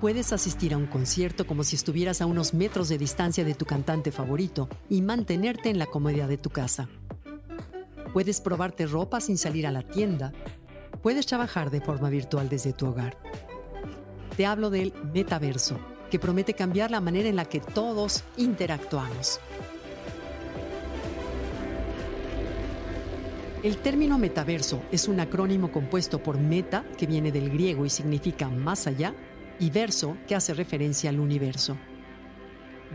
Puedes asistir a un concierto como si estuvieras a unos metros de distancia de tu cantante favorito y mantenerte en la comodidad de tu casa. Puedes probarte ropa sin salir a la tienda. Puedes trabajar de forma virtual desde tu hogar. Te hablo del metaverso, que promete cambiar la manera en la que todos interactuamos. El término metaverso es un acrónimo compuesto por meta, que viene del griego y significa más allá, y verso, que hace referencia al universo.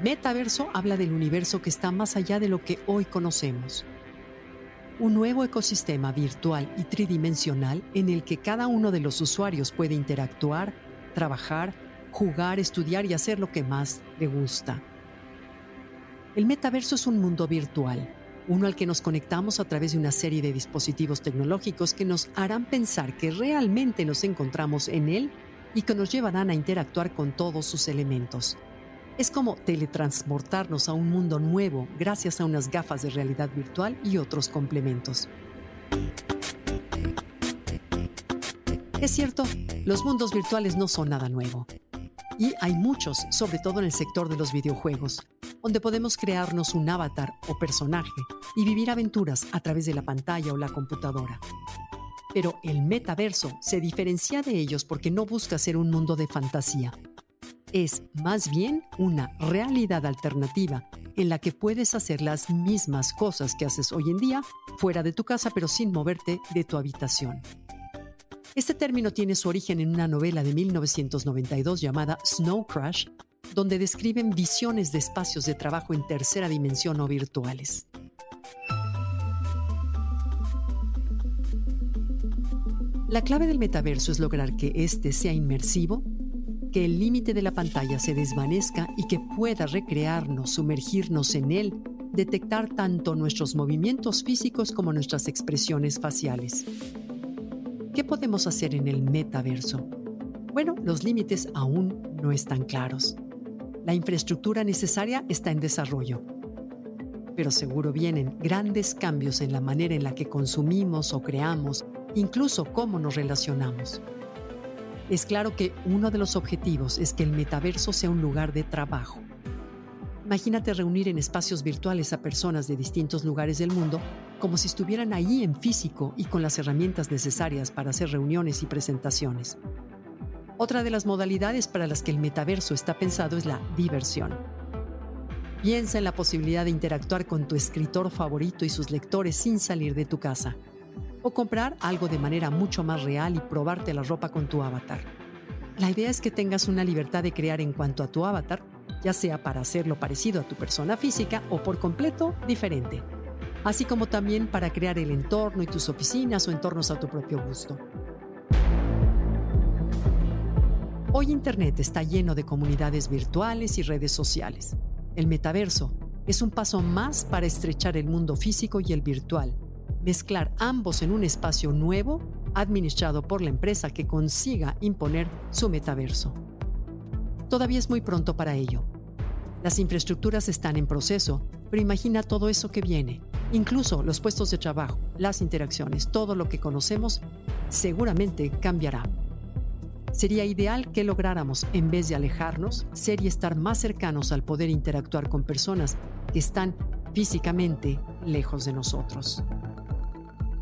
Metaverso habla del universo que está más allá de lo que hoy conocemos. Un nuevo ecosistema virtual y tridimensional en el que cada uno de los usuarios puede interactuar, trabajar, jugar, estudiar y hacer lo que más le gusta. El metaverso es un mundo virtual, uno al que nos conectamos a través de una serie de dispositivos tecnológicos que nos harán pensar que realmente nos encontramos en él y que nos llevarán a interactuar con todos sus elementos. Es como teletransportarnos a un mundo nuevo gracias a unas gafas de realidad virtual y otros complementos. Es cierto, los mundos virtuales no son nada nuevo. Y hay muchos, sobre todo en el sector de los videojuegos, donde podemos crearnos un avatar o personaje y vivir aventuras a través de la pantalla o la computadora. Pero el metaverso se diferencia de ellos porque no busca ser un mundo de fantasía. Es más bien una realidad alternativa en la que puedes hacer las mismas cosas que haces hoy en día fuera de tu casa pero sin moverte de tu habitación. Este término tiene su origen en una novela de 1992 llamada Snow Crash, donde describen visiones de espacios de trabajo en tercera dimensión o virtuales. La clave del metaverso es lograr que éste sea inmersivo, que el límite de la pantalla se desvanezca y que pueda recrearnos, sumergirnos en él, detectar tanto nuestros movimientos físicos como nuestras expresiones faciales. ¿Qué podemos hacer en el metaverso? Bueno, los límites aún no están claros. La infraestructura necesaria está en desarrollo. Pero seguro vienen grandes cambios en la manera en la que consumimos o creamos, incluso cómo nos relacionamos. Es claro que uno de los objetivos es que el metaverso sea un lugar de trabajo. Imagínate reunir en espacios virtuales a personas de distintos lugares del mundo como si estuvieran ahí en físico y con las herramientas necesarias para hacer reuniones y presentaciones. Otra de las modalidades para las que el metaverso está pensado es la diversión. Piensa en la posibilidad de interactuar con tu escritor favorito y sus lectores sin salir de tu casa. O comprar algo de manera mucho más real y probarte la ropa con tu avatar. La idea es que tengas una libertad de crear en cuanto a tu avatar, ya sea para hacerlo parecido a tu persona física o por completo diferente así como también para crear el entorno y tus oficinas o entornos a tu propio gusto. Hoy Internet está lleno de comunidades virtuales y redes sociales. El metaverso es un paso más para estrechar el mundo físico y el virtual, mezclar ambos en un espacio nuevo administrado por la empresa que consiga imponer su metaverso. Todavía es muy pronto para ello. Las infraestructuras están en proceso, pero imagina todo eso que viene Incluso los puestos de trabajo, las interacciones, todo lo que conocemos seguramente cambiará. Sería ideal que lográramos, en vez de alejarnos, ser y estar más cercanos al poder interactuar con personas que están físicamente lejos de nosotros.